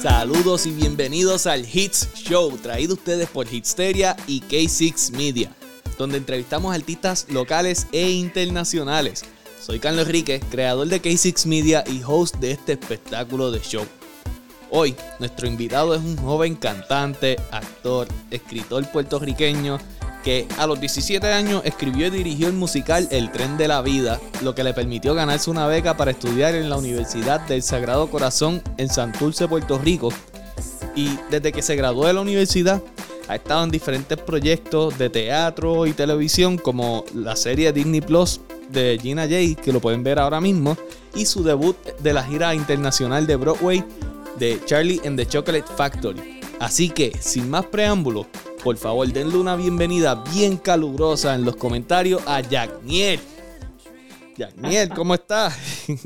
Saludos y bienvenidos al Hits Show, traído ustedes por Hitsteria y K6 Media, donde entrevistamos artistas locales e internacionales. Soy Carlos Enrique, creador de K6 Media y host de este espectáculo de show. Hoy, nuestro invitado es un joven cantante, actor, escritor puertorriqueño que a los 17 años escribió y dirigió el musical El tren de la vida, lo que le permitió ganarse una beca para estudiar en la Universidad del Sagrado Corazón en Santurce, Puerto Rico. Y desde que se graduó de la universidad, ha estado en diferentes proyectos de teatro y televisión como la serie Disney Plus de Gina Jay, que lo pueden ver ahora mismo, y su debut de la gira internacional de Broadway de Charlie and the Chocolate Factory. Así que, sin más preámbulos, por favor denle una bienvenida bien calurosa en los comentarios a Jack Niel. Jack Niel, ¿cómo estás?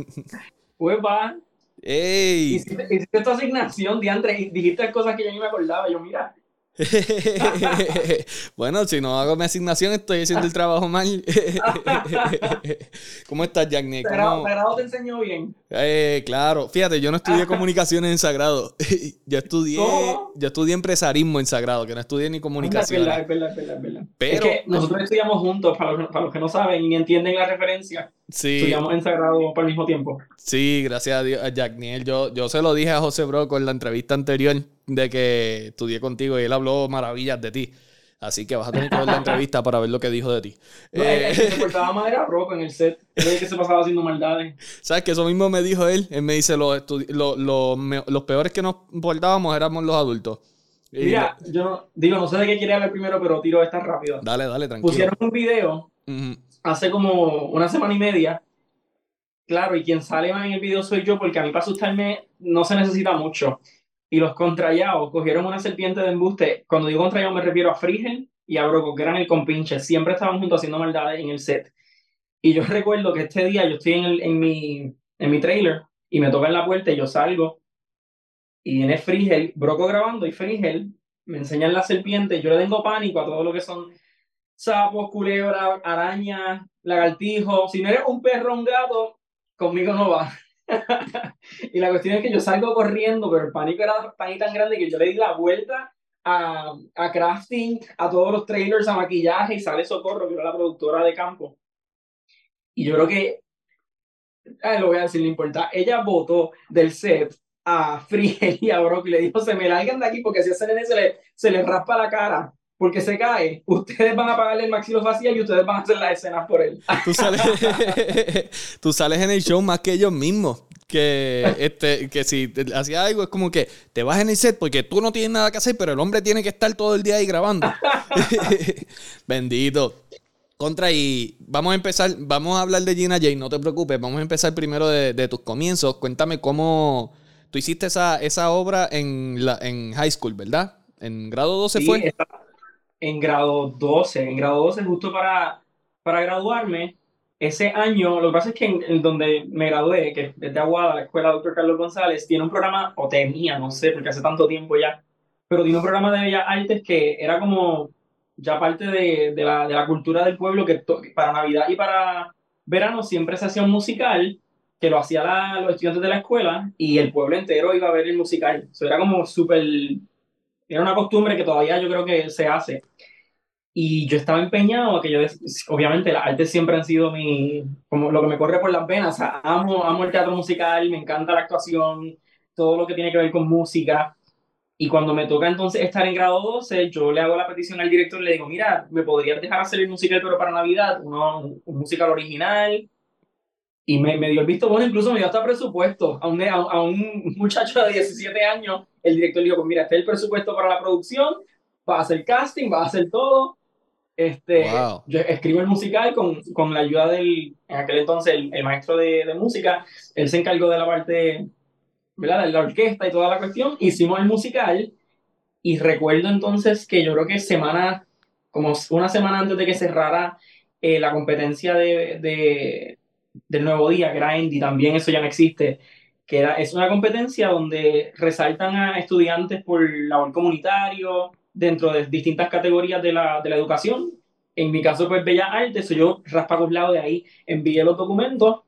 Pues va. ¡Ey! Hiciste, hiciste tu asignación, Diandre, y dijiste cosas que yo ni me acordaba. Yo, mira, bueno, si no hago mi asignación, estoy haciendo el trabajo mal. ¿Cómo estás, Jack Niel? Sagrado, ¿Cómo- Sagrado te enseñó bien. Eh, claro, fíjate, yo no estudié comunicaciones en Sagrado. yo estudié, ¿Cómo? yo estudié empresarismo en Sagrado, que no estudié ni Es comunicaciones. es verdad, es verdad, es verdad. Pero- es que nosotros estudiamos juntos, para los, para los que no saben y entienden la referencia, Sí, estudiamos en Sagrado por el mismo tiempo. sí, gracias a Dios, a Jack Niel. Yo, yo se lo dije a José Broco en la entrevista anterior de que estudié contigo y él habló maravillas de ti. Así que vas a tener que ver la entrevista para ver lo que dijo de ti. No, Eh, el que se portaba mal era en el set. Era el que se pasaba haciendo maldades. ¿Sabes que Eso mismo me dijo él. Él me dice, los, estudi- lo- lo- me- los peores que nos portábamos éramos los adultos. Y- Mira, yo no, digo, no sé de qué quería hablar primero, pero tiro esta rápido. Dale, dale, tranquilo. Pusieron un video hace como una semana y media. Claro, y quien sale más en el video soy yo, porque a mí para asustarme no se necesita mucho. Y los contrallados cogieron una serpiente de embuste. Cuando digo contrallado me refiero a Frigel y a Broco, que eran el compinche. Siempre estaban juntos haciendo maldades en el set. Y yo recuerdo que este día yo estoy en, en, mi, en mi trailer y me tocan la puerta y yo salgo. Y viene Frigel, Broco grabando y Frigel me enseñan la serpiente. Yo le tengo pánico a todo lo que son sapos, culebras, arañas, lagartijos. Si no eres un perro un gato, conmigo no va. y la cuestión es que yo salgo corriendo, pero el pánico era tan y tan grande que yo le di la vuelta a, a crafting, a todos los trailers, a maquillaje y sale Socorro, que era la productora de campo. Y yo creo que, ay, lo voy a decir, no importa, ella votó del set a Friel y a Brock y le dijo, se me largan de aquí porque si a nene se le, se le raspa la cara porque se cae, ustedes van a pagarle el maxilofacial y ustedes van a hacer las escenas por él. Tú sales, tú sales en el show más que ellos mismos. Que, este, que si hacía algo es como que te vas en el set porque tú no tienes nada que hacer, pero el hombre tiene que estar todo el día ahí grabando. Bendito. Contra, y vamos a empezar, vamos a hablar de Gina Jay, no te preocupes, vamos a empezar primero de, de tus comienzos. Cuéntame cómo tú hiciste esa, esa obra en, la, en high school, ¿verdad? En grado 12 Sí, fue. En grado 12, en grado 12 justo para, para graduarme. Ese año, lo que pasa es que en, en donde me gradué, que es de Aguada, la escuela Dr. Carlos González, tiene un programa, o tenía, no sé, porque hace tanto tiempo ya, pero tiene un programa de Bellas Artes que era como ya parte de, de la, de la cultura del pueblo, que to- para Navidad y para verano siempre se hacía un musical, que lo hacían los estudiantes de la escuela, y el pueblo entero iba a ver el musical. Eso era como súper era una costumbre que todavía yo creo que se hace. Y yo estaba empeñado a que yo, obviamente, las artes siempre han sido mi, como lo que me corre por las venas. O sea, amo, amo el teatro musical, me encanta la actuación, todo lo que tiene que ver con música. Y cuando me toca entonces estar en grado 12, yo le hago la petición al director, le digo, mira, ¿me podrías dejar hacer el musical pero para Navidad? Uno, un musical original. Y me, me dio el visto bueno, incluso me dio hasta presupuesto. A un, a, a un muchacho de 17 años, el director le dijo, pues mira, este es el presupuesto para la producción, va a hacer casting, va a hacer todo. Este, Wow. Yo escribo el musical con, con la ayuda del, en aquel entonces, el, el maestro de, de música. Él se encargó de la parte, ¿verdad? De la orquesta y toda la cuestión. Hicimos el musical y recuerdo entonces que yo creo que semana, como una semana antes de que cerrara eh, la competencia de, de- del Nuevo Día, que era Indy, también eso ya no existe, que era, es una competencia donde resaltan a estudiantes por labor comunitario, dentro de distintas categorías de la, de la educación. En mi caso, pues Bellas Artes, so yo raspa lado de ahí, envié los documentos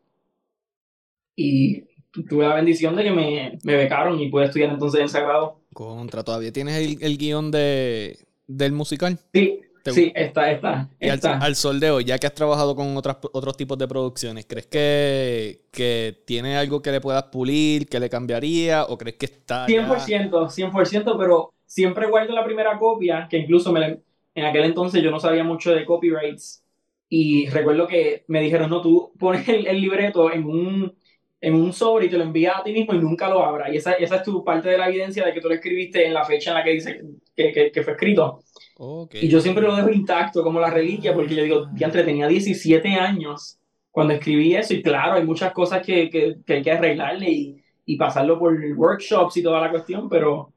y tuve la bendición de que me, me becaron y pude estudiar entonces en Sagrado. Contra, ¿todavía tienes el, el guion de, del musical? Sí, sí, está, está. Y al, está. al sol de hoy, ya que has trabajado con otras, otros tipos de producciones, ¿crees que, que tiene algo que le puedas pulir, que le cambiaría, o crees que está... ya- 100%, 100%, pero siempre guardo la primera copia, que incluso me en aquel entonces yo no sabía mucho de copyrights y recuerdo que me dijeron, no, tú pones el, el libreto en un, en un sobre y te lo envías a ti mismo y nunca lo abras. Y esa, esa es tu parte de la evidencia de que tú lo escribiste en la fecha en la que dice que, que, que fue escrito. Ok. Y yo siempre lo dejo intacto como la reliquia porque yo digo, diantre, tenía 17 años cuando escribí eso y claro, hay muchas cosas que, que, que hay que arreglarle y, y pasarlo por workshops y toda la cuestión, pero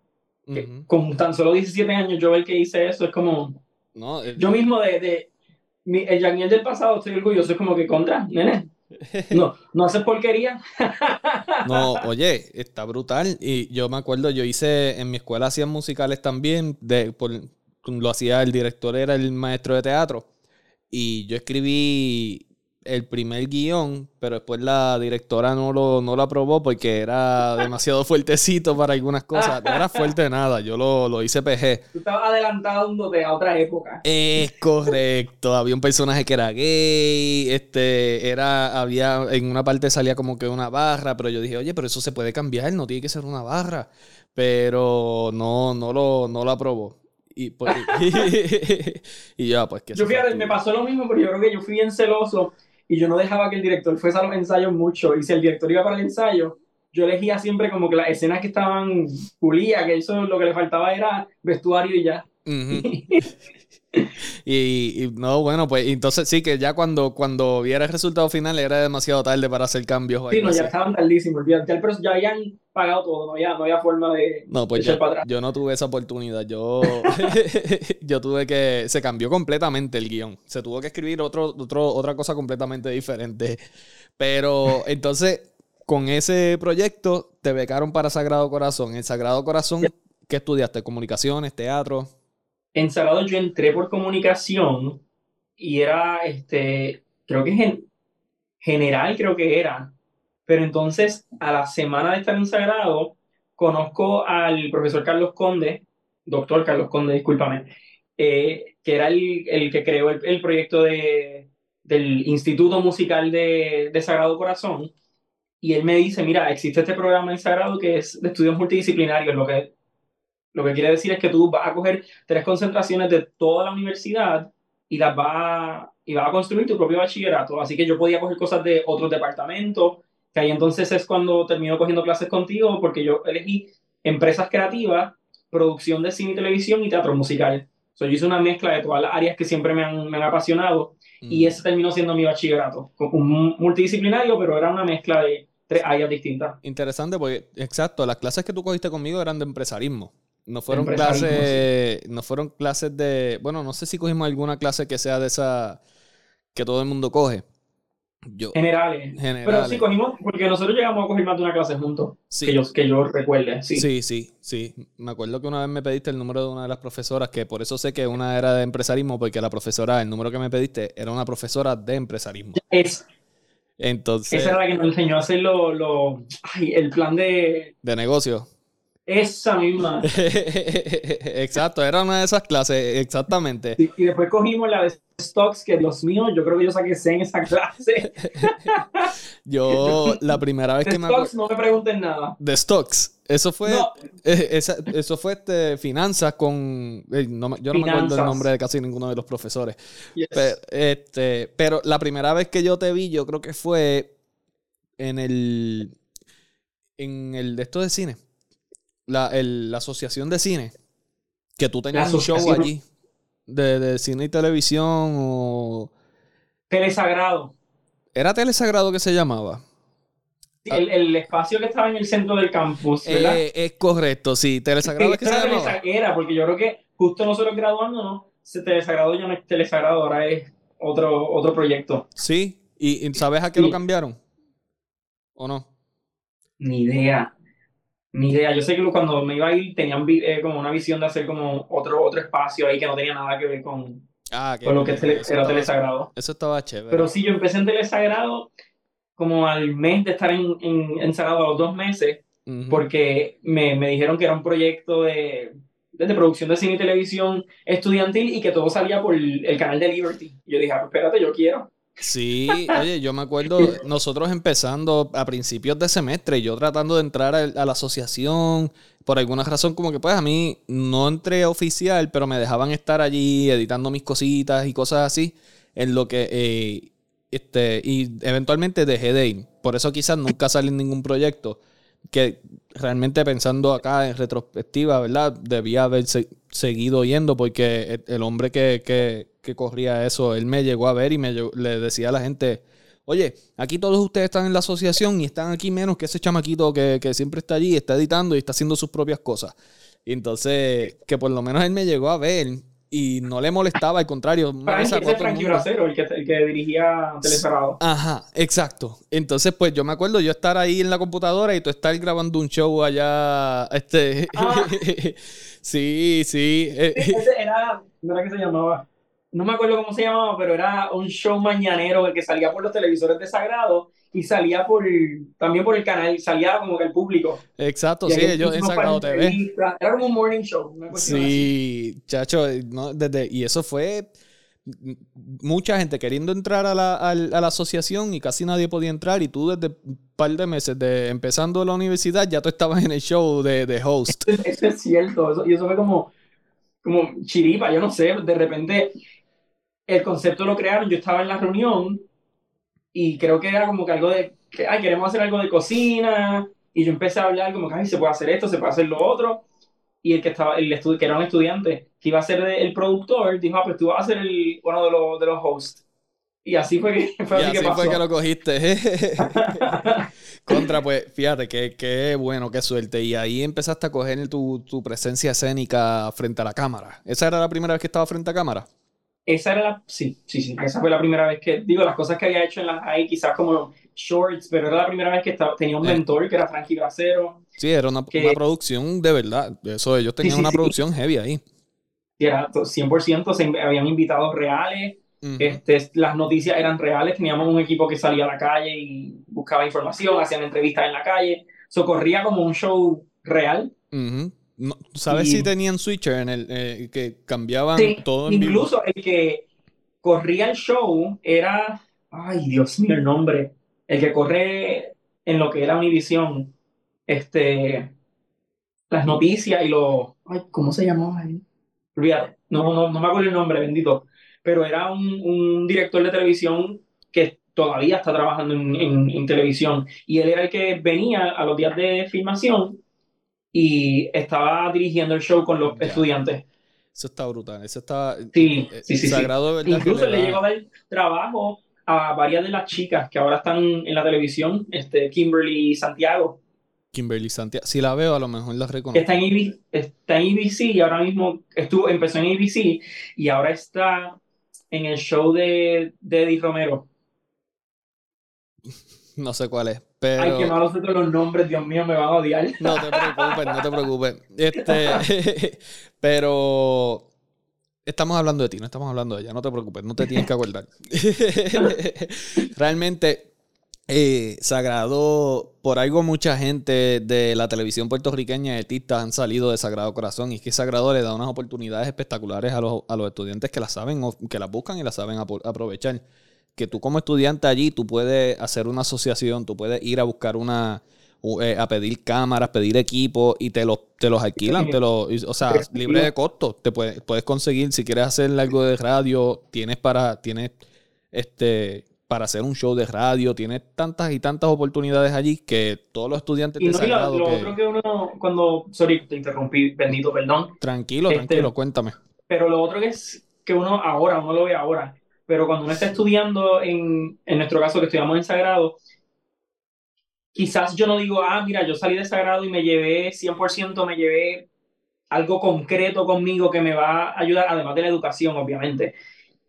con tan solo 17 años yo ver que hice eso es como, No, yo mismo de, de mi- el Janiel del pasado estoy orgulloso, es como que contra, nene, no, no haces porquería. No, oye, está brutal. Y yo me acuerdo, yo hice, en mi escuela hacían musicales también, de, por- lo hacía el director, era el maestro de teatro. Y yo escribí el primer guion, pero después la directora no lo, no lo aprobó porque era demasiado fuertecito para algunas cosas. No era fuerte nada, yo lo, lo hice PG. Tú estabas adelantándote a otra época. Es correcto, había un personaje que era gay, este, era, había, en una parte salía como que una barra, pero yo dije, oye, pero eso se puede cambiar, no tiene que ser una barra, pero no, no lo, no lo aprobó. Y, pues, y ya, pues que Yo fíjate, me pasó lo mismo, pero yo creo que yo fui bien celoso y yo no dejaba que el director fuese a los ensayos mucho. Y si el director iba para el ensayo, yo elegía siempre como que las escenas que estaban pulidas, que eso lo que le faltaba era vestuario y ya. Y, y no, bueno, pues entonces sí que ya cuando, cuando viera el resultado final era demasiado tarde para hacer cambios Sí, no, ya estaban tardísimos. Ya, ya, ya habían pagado todo, no había, no había forma de, No, pues de yo, para atrás. yo no tuve esa oportunidad. Yo, yo tuve que. Se cambió completamente el guion. Se tuvo que escribir otro, otro, otra cosa completamente diferente. Pero entonces, con ese proyecto, te becaron para Sagrado Corazón. En Sagrado Corazón, ¿qué estudiaste? ¿Comunicaciones, teatro? En Sagrado yo entré por comunicación y era, este, creo que gen- general, creo que era. Pero entonces, a la semana de estar en Sagrado, conozco al profesor Carlos Conde, doctor Carlos Conde, discúlpame, eh, que era el, el que creó el, el proyecto de, del Instituto Musical de, de Sagrado Corazón. Y él me dice, mira, existe este programa en Sagrado que es de estudios multidisciplinarios, lo que, lo que quiere decir es que tú vas a coger tres concentraciones de toda la universidad y las vas a, y vas a construir tu propio bachillerato. Así que yo podía coger cosas de otros departamentos, que ahí entonces es cuando termino cogiendo clases contigo, porque yo elegí empresas creativas, producción de cine y televisión y teatro musical. So, yo hice una mezcla de todas las áreas que siempre me han, me han apasionado y Mm. ese terminó siendo mi bachillerato, un multidisciplinario, pero era una mezcla de tres áreas distintas. Interesante, porque, exacto, las clases que tú cogiste conmigo eran de empresarismo. No fueron clases, no fueron clases de, bueno, no sé si cogimos alguna clase que sea de esa que todo el mundo coge. Yo, Generales. Pero generales. sí cogimos, porque nosotros llegamos a coger más de una clase juntos, Sí. que, yo, que yo recuerde, sí. Sí, sí, sí. Me acuerdo que una vez me pediste el número de una de las profesoras, que por eso sé que una era de empresarismo, porque la profesora, el número que me pediste, era una profesora de empresarismo. Es, Entonces, esa era la que nos enseñó a hacer lo, lo- ay, el plan de de negocio. Esa misma. Exacto, era una de esas clases, exactamente. Y, y después cogimos la de stocks, que Dios mío, yo creo que yo saqué C en esa clase. Yo, la primera vez De que me acuerdo. stocks, no me pregunten nada. De stocks. Eso fue. No. eh, esa- eso fue este, finanzas con. eh, no yo no me acuerdo el nombre de casi ninguno de los profesores. Yes. Pero, este, pero la primera vez que yo te vi, yo creo que fue en el. En el de esto de cine. La, el- la asociación de cine. Que tú tenías La un show allí. De, de cine y televisión. O. Telesagrado. ¿Era Telesagrado que se llamaba? Sí, El, el espacio que estaba en el centro del campus, ¿verdad? Eh, es correcto, sí. Telesagrado es que se Era llamaba. Telesa- Era, porque yo creo que justo nosotros graduándonos, se telesagrado ya no es telesagrado, ahora es otro, otro proyecto. Sí. ¿Y, sabes a qué lo cambiaron? ¿O no? Ni idea. Ni idea. Yo sé que cuando me iba a ir tenían eh, como una visión de hacer como otro, otro espacio ahí que no tenía nada que ver con, Ah, con lo que bien. tele- era telesagrado. Eso estaba chévere. Pero sí, yo empecé en telesagrado como al mes de estar en, en, encerrado, a los dos meses, porque me, me, dijeron que era un proyecto de, de, producción de cine y televisión estudiantil y que todo salía por el, canal de Liberty. Yo dije, ah, pues espérate, yo quiero. Sí, oye, yo me acuerdo nosotros empezando a principios de semestre, yo tratando de entrar a, la asociación, por alguna razón como que pues a mí no entré oficial, pero me dejaban estar allí editando mis cositas y cosas así, en lo que, eh, este, y eventualmente dejé de ir. Por eso quizás nunca salí en ningún proyecto, que realmente pensando acá en retrospectiva, ¿verdad? Debía haber seguido yendo porque el hombre que, que que corría eso, él me llegó a ver y me le decía a la gente, oye, aquí todos ustedes están en la asociación y están aquí menos que ese chamaquito que, siempre está allí, está editando y está haciendo sus propias cosas. Y entonces, que por lo menos él me llegó a ver y no le molestaba, al contrario. Frankie, ese Frankie Bracero, el que, el que dirigía Telecerrado. Ajá, exacto. Entonces, pues yo me acuerdo yo estar ahí en la computadora y tú estar grabando un show allá. Este. Ah. sí, sí. Ese era, no era que se llamaba no me acuerdo cómo se llamaba, pero era un show mañanero que salía por los televisores de Sagrado y salía por también por el canal, salía como que el público. Exacto, sí, ellos en Sagrado TV. Era como un morning show. Sí, chacho, no, desde, y eso fue mucha gente queriendo entrar a la, a, la, asociación y casi nadie podía entrar y tú desde un par de meses de empezando la universidad ya tú estabas en el show de, de host. Eso, es cierto, eso, y eso fue como, como chiripa, yo no sé, de repente el concepto lo crearon, yo estaba en la reunión y creo que era como que algo de, que, ay, queremos hacer algo de cocina, y yo empecé a hablar como que, ay, se puede hacer esto, se puede hacer lo otro, y el que estaba, el que era un estudiante, que iba a ser el productor, dijo, ah, pues tú vas a ser el, uno de los, de los hosts. Y así fue que, fue así que pasó. fue que lo cogiste. Contra, pues, fíjate, qué, qué bueno, qué suerte. Y ahí empezaste a coger tu, tu presencia escénica frente a la cámara. ¿Esa era la primera vez que estaba frente a cámara? Esa era la, sí, sí, sí, esa fue la primera vez que, digo, las cosas que había hecho en las ahí quizás como shorts, pero era la primera vez que estaba, tenía un eh. mentor que era Frankie Bracero. Sí, era una, una producción de verdad, eso ellos tenían una producción heavy ahí. Sí, era 100%, se, habían invitados reales, este, las noticias eran reales, teníamos un equipo que salía a la calle y buscaba información, hacían entrevistas en la calle, socorría como un show real. ¿Sabes si tenían switcher en el eh, que cambiaban todo en Incluso el que corría el show era. Ay, Dios mío, el nombre. El que corre en lo que era Univision. Este. Las noticias y los. Ay, ¿cómo se llamaba ahí? No, no, no me acuerdo el nombre, bendito. Pero era un, un director de televisión que todavía está trabajando en, en, en televisión. Y él era el que venía a los días de filmación y estaba dirigiendo el show con los estudiantes. Eso está brutal, eso está sí, eh, sí, sí, sagrado Incluso le, llegó a dar trabajo a varias de las chicas que ahora están en la televisión, este, Kimberly Santiago. Kimberly Santiago, si la veo a lo mejor la reconozco. Está en, ABC, está en ABC y ahora mismo estuvo, empezó en ABC y ahora está en el show de, de Eddie Romero. No sé cuál es, pero... Ay, que malos de los nombres, Dios mío, me van a odiar. No te preocupes, no te preocupes. Este, pero... Estamos hablando de ti, no estamos hablando de ella, no te preocupes, no te tienes que acordar. Realmente, eh, Sagrado, por algo mucha gente de la televisión puertorriqueña y artistas han salido de Sagrado Corazón y es que Sagrado le da unas oportunidades espectaculares a los, a los estudiantes que las saben, que las buscan y las saben aprovechar que tú como estudiante allí, tú puedes hacer una asociación, tú puedes ir a buscar una, eh, a pedir cámaras, pedir equipo y te los, te los alquilan, te los, o sea, libre de costo. Te puedes, puedes conseguir, si quieres hacer algo de radio, tienes para, tienes este para hacer un show de radio, tienes tantas y tantas oportunidades allí que todos los estudiantes y no, lo, lo otro que uno, cuando, sorry, te interrumpí, bendito, perdón. Tranquilo, este, tranquilo, cuéntame. Pero lo otro que es que uno ahora, uno lo ve ahora, pero cuando uno está estudiando, en, en nuestro caso que estudiamos en Sagrado, quizás yo no digo, ah, mira, yo salí de Sagrado y me llevé 100%, me llevé algo concreto conmigo que me va a ayudar, además de la educación, obviamente,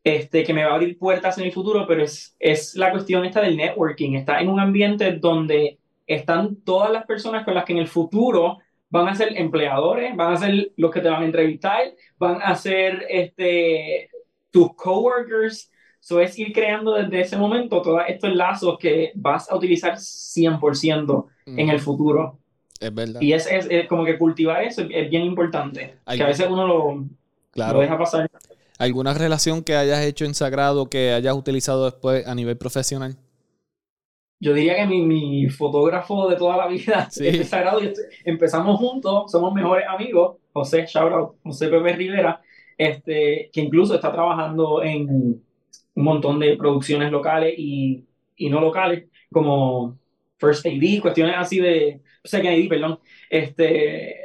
este, que me va a abrir puertas en el futuro, pero es, es la cuestión esta del networking, está en un ambiente donde están todas las personas con las que en el futuro van a ser empleadores, van a ser los que te van a entrevistar, van a ser este, tus coworkers, Eso es ir creando desde ese momento todos estos lazos que vas a utilizar 100% en el futuro. Es verdad. Y es, es, como que cultivar eso es, bien importante. Que a veces uno lo, lo deja pasar. ¿Alguna relación que hayas hecho en Sagrado que hayas utilizado después a nivel profesional? Yo diría que mi, mi fotógrafo de toda la vida es Sagrado. Empezamos juntos, somos mejores amigos. José, shout out, José Pepe Rivera, este, que incluso está trabajando en un montón de producciones locales y, y no locales, como First AD, cuestiones así de, Second AD, perdón, este,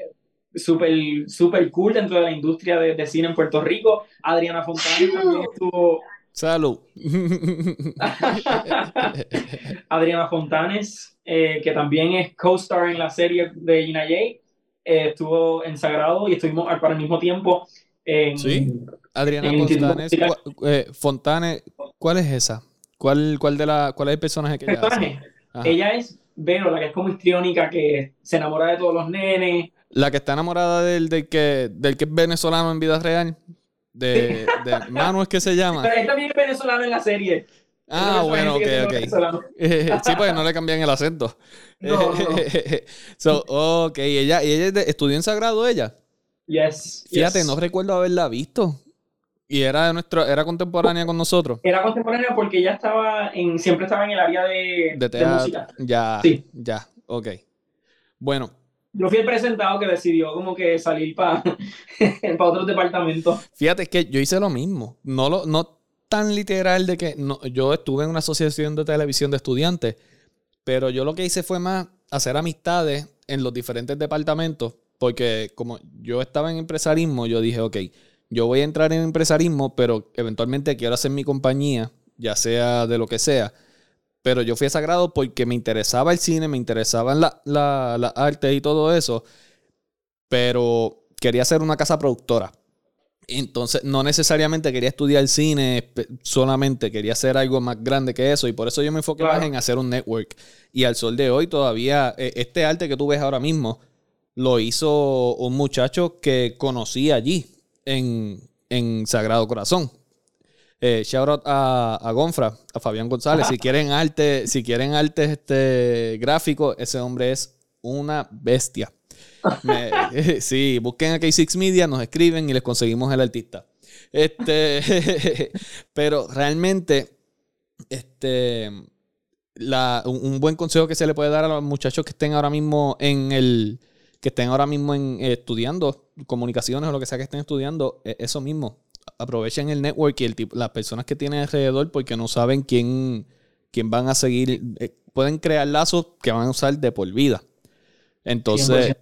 súper super cool dentro de la industria de, cine en Puerto Rico. Adriana Fontana también estuvo. Salud. Adriana Fontanes, eh, que también es co-star en la serie de Gina Jay, eh, estuvo en Sagrado y estuvimos al, el mismo tiempo en. Sí, Adriana Fontanes. Eh, Fontanes, ¿cuál es esa? ¿Cuál, cuál, de la, cuál es el personaje que ella Ella es Vero, la que es como histriónica, que se enamora de todos los nenes. La que está enamorada del, del, que, del que es venezolano en vida real. De, de Manu es que se llama. Pero él también es venezolano en la serie. Ah, bueno, ok, ok. sí, pues no le cambian el acento. No, so, ok, ella, ¿y ella estudió en Sagrado ella? Yes. Fíjate, no recuerdo haberla visto. Y era de nuestro, era contemporánea con nosotros. Era contemporánea porque ella estaba en, siempre estaba en el área de, de, música. Ya, sí. ya, ok. Bueno, yo fui el presentado que decidió como que salir para pa otros departamentos. Fíjate que yo hice lo mismo. No, lo, no tan literal de que no, yo estuve en una asociación de televisión de estudiantes, pero yo lo que hice fue más hacer amistades en los diferentes departamentos, porque como yo estaba en empresarismo, yo dije, ok, yo voy a entrar en empresarismo, pero eventualmente quiero hacer mi compañía, ya sea de lo que sea. Pero yo fui a Sagrado porque me interesaba el cine, me interesaban las la, la artes y todo eso. Pero quería hacer una casa productora. Entonces, no necesariamente quería estudiar cine solamente, quería hacer algo más grande que eso. Y por eso yo me enfoqué más en hacer un network. Y al sol de hoy, todavía, e, este arte que tú ves ahora mismo, lo hizo un muchacho que conocí allí, en, en Sagrado Corazón. Eh, shout out a, a, Gonfra, a Fabián González. Si quieren arte, si quieren arte este, gráfico, ese hombre es una bestia. sí, busquen a K6 Media, nos escriben y les conseguimos el artista. Este, pero realmente, este, la, un, buen consejo que se le puede dar a los muchachos que estén ahora mismo en el, que estén ahora mismo en, estudiando comunicaciones o lo que sea que estén estudiando, es eso mismo aprovechen el network y el tipo, las personas que tienen alrededor porque no saben quién, quién van a seguir. Eh, pueden crear lazos que van a usar de por vida. Entonces,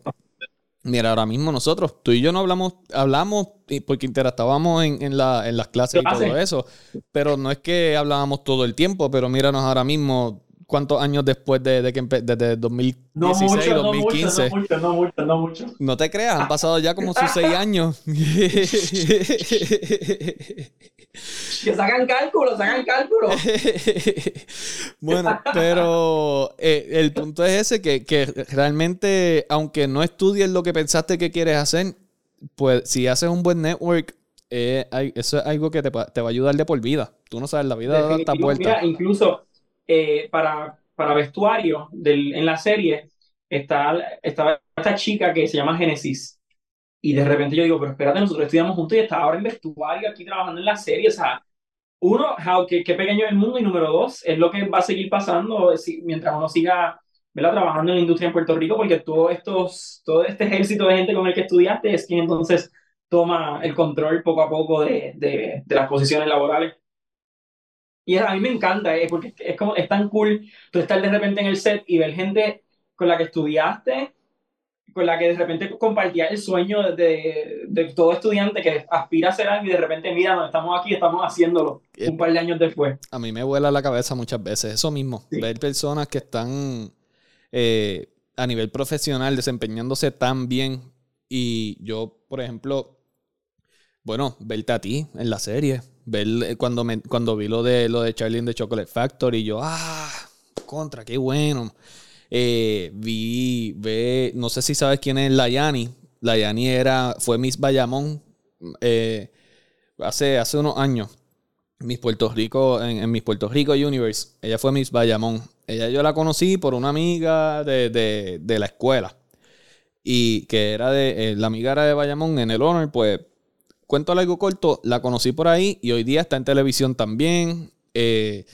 mira, ahora mismo nosotros, tú y yo no hablamos, hablamos porque interactuábamos en, en, la, en las clases y todo eso, pero no es que hablábamos todo el tiempo, pero míranos ahora mismo, cuántos años después de, de que desde 2016, no mucho, 2015. No mucho, no mucho, no mucho. No te creas, han pasado ya como sus seis años. que sacan cálculo, sacan cálculo. bueno, pero eh, el punto es ese, que, que, realmente, aunque no estudies lo que pensaste que quieres hacer, pues si haces un buen network, eh, eso es algo que te, te, va a ayudar de por vida. Tú no sabes, la vida da. Mira, incluso eh, para, para vestuario del, en la serie está, esta chica que se llama Genesis. Y de repente yo digo, pero espérate, nosotros estudiamos juntos y está ahora en vestuario aquí trabajando en la serie. O sea, uno, how, qué, qué pequeño es el mundo. Y número dos, es lo que va a seguir pasando mientras uno siga ¿verdad? trabajando en la industria en Puerto Rico, porque todo, estos, todo este ejército de gente con el que estudiaste es quien entonces toma el control poco a poco de, de, de las posiciones laborales. Y a mí me encanta, eh, porque es, como, es tan cool tú estar de repente en el set y ver gente con la que estudiaste, con la que de repente compartía el sueño de, de, todo estudiante que aspira a ser algo y de repente, mira, no estamos aquí, estamos haciéndolo eh, un par de años después. A mí me vuela la cabeza muchas veces eso mismo, ver personas que están eh, a nivel profesional desempeñándose tan bien y yo, por ejemplo, bueno, verte a ti en la serie, eh, cuando, cuando vi lo de, lo de Charlie in the Chocolate Factory, yo, ah, contra, qué bueno. Eh, vi, ve, no sé si sabes quién es la Yani. La Yani era, fue Miss Bayamón eh, hace, hace unos años. Miss Puerto Rico, en, en Miss Puerto Rico Universe. Ella fue Miss Bayamón. Ella yo la conocí por una amiga de, de, de la escuela. Y que era de, eh, la amiga era de Bayamón en el Honor, pues, cuento algo corto, la conocí por ahí y hoy día está en televisión también. Eh,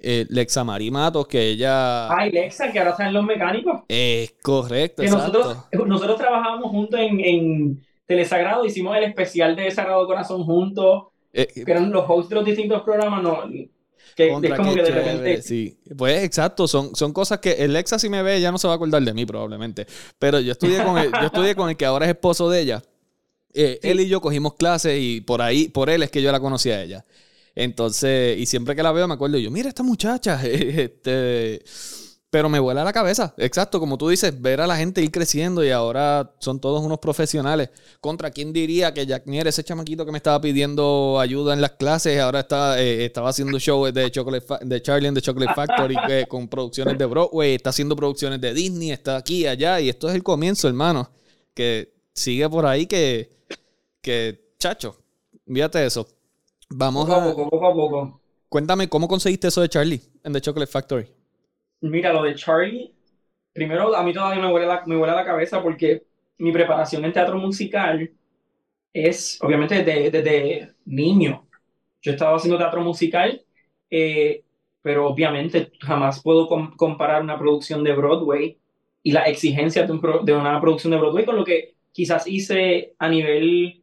eh, Lexa Marimatos, que ella... Ay, Lexa, que ahora están los mecánicos. Es correcto, Que exacto. nosotros, nosotros trabajábamos juntos en, en Telesagrado, hicimos el especial de Sagrado Corazón juntos, Eh, que eran los hosts de los distintos programas, no, que es como que de chévere, repente... sí. Pues exacto, son, son cosas que el Lexa si me ve ya no se va a acordar de mí probablemente. Pero yo estudié con el, yo estudié con el que ahora es esposo de ella. Eh, Sí. Él y yo cogimos clases y por ahí, por él es que yo la conocí a ella. Entonces, y siempre que la veo me acuerdo yo, mira esta muchacha, este, pero me vuela la cabeza. Exacto, como tú dices, ver a la gente ir creciendo y ahora son todos unos profesionales. Contra quién diría que Jack Nier, ese chamaquito que me estaba pidiendo ayuda en las clases, ahora está, eh, estaba haciendo shows de, Chocolate Fa- de Charlie and the Chocolate Factory eh, con producciones de Broadway, está haciendo producciones de Disney, está aquí, allá, y esto es el comienzo, hermano. Que sigue por ahí que, que chacho, fíjate eso. Vamos Poco a a... poco, poco a poco. Cuéntame, ¿cómo conseguiste eso de Charlie en The Chocolate Factory? Mira, lo de Charlie, primero a mí todavía me huele la, me huele la cabeza porque mi preparación en teatro musical es, obviamente, desde, desde niño. Yo he estado haciendo teatro musical, eh, pero obviamente jamás puedo com- comparar una producción de Broadway y las exigencias de, un pro- de una producción de Broadway con lo que quizás hice a nivel,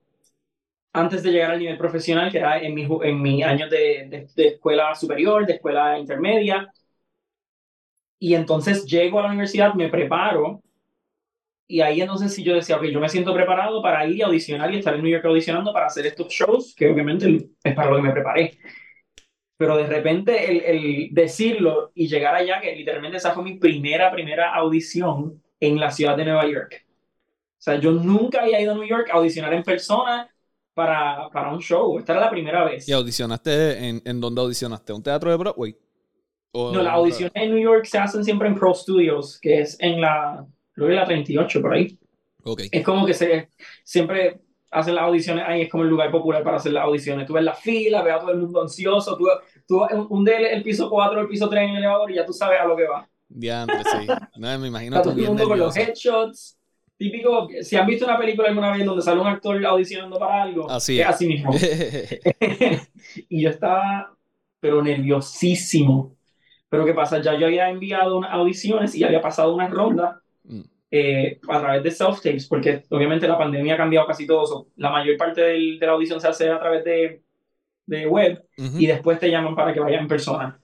antes de llegar al nivel profesional, que era en mi, ju- en mi año de, de- de escuela superior, de escuela intermedia. Y entonces llego a la universidad, me preparo, y ahí entonces sí yo decía, ok, yo me siento preparado para ir a audicionar y estar en New York audicionando para hacer estos shows, que obviamente es para lo que me preparé. Pero de repente el, el decirlo y llegar allá, que literalmente esa fue mi primera, primera audición en la ciudad de Nueva York. O sea, yo nunca había ido a New York a audicionar en persona para, para un show. Esta era la primera vez. ¿Y audicionaste en, en dónde audicionaste? ¿Un teatro de Broadway? ¿O No, las audiciones en New York se hacen siempre en Pro Studios, que es en la, creo que la 38 por ahí. Ok. Es como que se, siempre hacen las audiciones ahí, es como el lugar popular para hacer las audiciones. Tú ves la fila, ves a todo el mundo ansioso, tú, tú hundes el, el piso 4 el piso 3 en el elevador y ya tú sabes a lo que va. Diantre, sí. No, me imagino Está todo el mundo con los nervioso. headshots. Típico, si han visto una película alguna vez donde sale un actor audicionando para algo, Así es así mismo. y yo estaba, pero nerviosísimo. Pero ¿qué pasa? Ya yo había enviado unas audiciones y había pasado una ronda Mm. eh, a través de self-tapes, porque obviamente la pandemia ha cambiado casi todo. La mayor parte del- de la audición se hace a través de, de web Ujú. y después te llaman para que vayas en persona.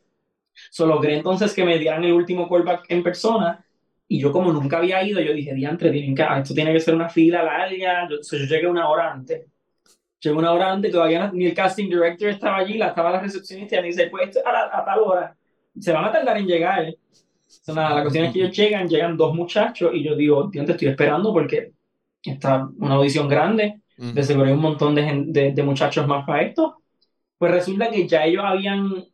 Solo logré entonces que me dieran el último callback en persona y yo como nunca había ido, yo dije, diantre, tienen que, ah, esto tiene que ser una fila larga. Yo, o sea, yo llegué una hora antes. Llegué una hora antes, todavía ni el casting director estaba allí, la estaba la recepcionista y me dice, pues a, la- a tal hora. Se van a tardar en llegar. Nada, la cuestión es que ellos llegan, llegan dos muchachos y yo digo, diantre, estoy esperando porque está una audición grande de seguro hay un montón de, de muchachos más para esto. Pues resulta que ya ellos habían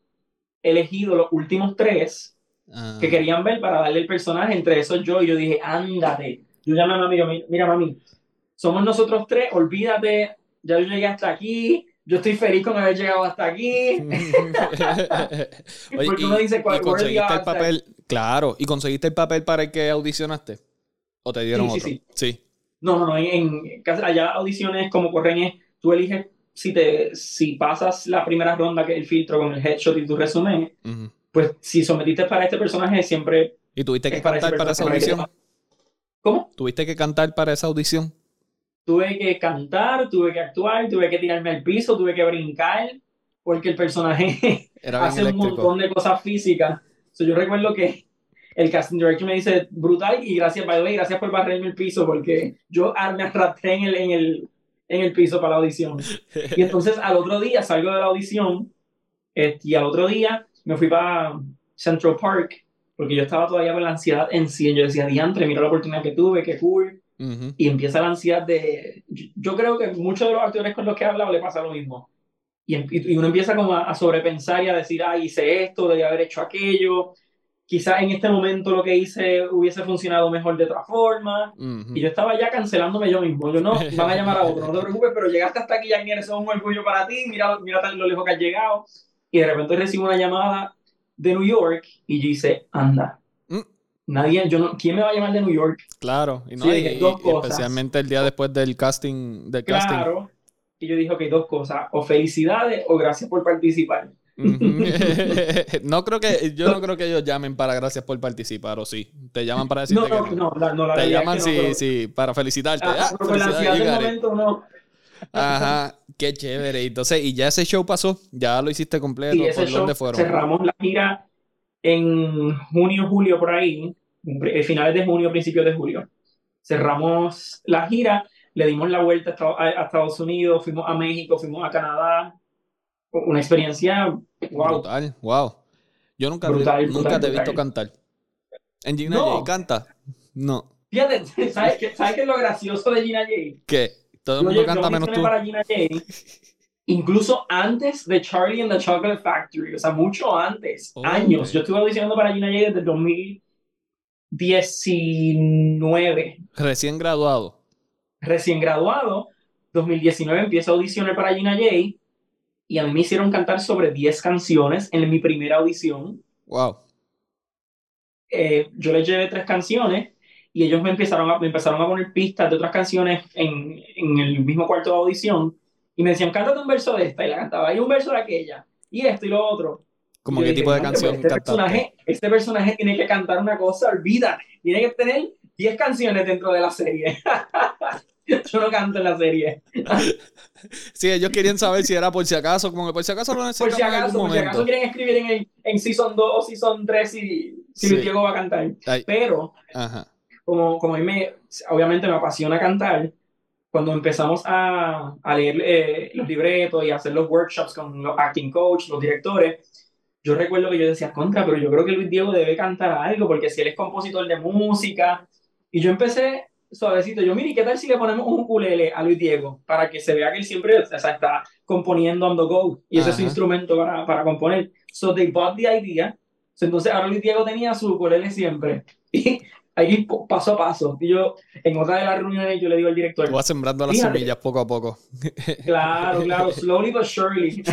elegido los últimos tres Ah. que querían ver para darle el personaje, entre esos yo, y yo dije, ándate. Yo llamé a mi amigo, "Mi- mira mami, somos nosotros tres, olvídate, ya yo llegué hasta aquí, yo estoy feliz con haber llegado hasta aquí. Oye, Porque y, uno dice, y "¿Cuál- conseguiste where el papel, claro, y conseguiste el papel para el que audicionaste. ¿O te dieron Sí, otro? sí, sí. No, no, no, en, en casi- allá audiciones como corren es, tú eliges si, te, si pasas la primera ronda, que es el filtro con el headshot y tu resumen, Ujú. Pues si sometiste para este personaje siempre ¿Y tuviste que es para cantar para esa audición? ¿Cómo? ¿Tuviste que cantar para esa audición? Tuve que cantar, tuve que actuar, tuve que tirarme al piso, tuve que brincar, porque el personaje hace un eléctrico. montón de cosas físicas. So, yo recuerdo que el casting director me dice, brutal, y gracias, by the way, gracias por barrerme el piso, porque yo me arrastré en el, en, el, en el piso para la audición. Y entonces al otro día salgo de la audición, este, y al otro día me fui para Central Park, porque yo estaba todavía con la ansiedad en sí. Yo decía, diantre, mira la oportunidad que tuve, qué cool. Y empieza la ansiedad de... Yo, yo creo que muchos de los actores con los que he hablado le pasa lo mismo. Y, em- y uno empieza como a, a sobrepensar y a decir, ay, hice esto, debí haber hecho aquello. quizás en este momento lo que hice hubiese funcionado mejor de otra forma. Y yo estaba ya cancelándome yo mismo. Yo no, van a llamar a otro, no te preocupes, pero llegaste hasta aquí, ya eso es un orgullo para ti, mira, mira tan lo lejos que has llegado. Y de repente recibo una llamada de New York y yo hice, anda. Mm. Nadie, yo no, ¿quién me va a llamar de New York? Claro, y, no, especialmente el día después del casting. Del claro, y yo dije, ok, dos cosas, o felicidades o gracias por participar. no creo que yo no creo que ellos llamen para gracias por participar o sí te llaman para decirte no, no, no, no, la te llaman sí, sí para felicitarte ah, ah, la del momento no ajá qué chévere entonces y ya ese show pasó ya lo hiciste completo ese ¿por dónde fueron? cerramos la gira en junio julio por ahí eh, finales de junio principios de julio cerramos la gira le dimos la vuelta a Estados Unidos fuimos a México fuimos a Canadá una experiencia wow. Brutal, wow. Yo nunca, nunca te he visto cantar. ¿En Gina J canta? No. Fíjate, ¿sabes qué, ¿sabes qué es lo gracioso de Gina J? ¿Qué? Todo el mundo canta menos tú. para Gina J, incluso antes de Charlie and the Chocolate Factory, o sea, mucho antes, años. Yo estuve audicionando para Gina J desde el 2019. Recién graduado. Recién graduado. 2019 empiezo a audicionar para Gina J y a mí me hicieron cantar sobre 10 canciones en mi primera audición. Wow. Eh, yo les llevé tres canciones y ellos me empezaron a, me empezaron a poner pistas de otras canciones en, en el mismo cuarto de audición y me decían, cántate un verso de esta y la cantaba, y un verso de aquella, y esto y lo otro. ¿Cómo qué tipo de canción este personaje, este personaje tiene que cantar una cosa, olvida, tiene que tener 10 canciones dentro de la serie. Yo no canto en la serie. sí, ellos querían saber si era por si acaso, como que por si acaso lo necesitan por si acaso, Por si acaso quieren escribir en, en Season 2 o Season 3 si, si Diego va a cantar. Pero, como, como a mí me, obviamente me apasiona cantar, cuando empezamos a, a leer eh, los libretos y a hacer los workshops con los acting coach, los directores, yo recuerdo que yo decía, contra, pero yo creo que Luis Diego debe cantar algo, porque si él es compositor de música, y yo empecé suavecito. Yo, mire, ¿qué tal si le ponemos un ukulele a Luis Diego? Para que se vea que él siempre o sea, está componiendo on the go. Y ese es su instrumento para, para componer. So they bought the idea. entonces ahora Luis Diego tenía su ukulele siempre. Y ahí paso a paso. Y yo, en otra de las reuniones, yo le digo al director. Vas sembrando las semillas poco a poco. Claro, claro. Slowly but surely.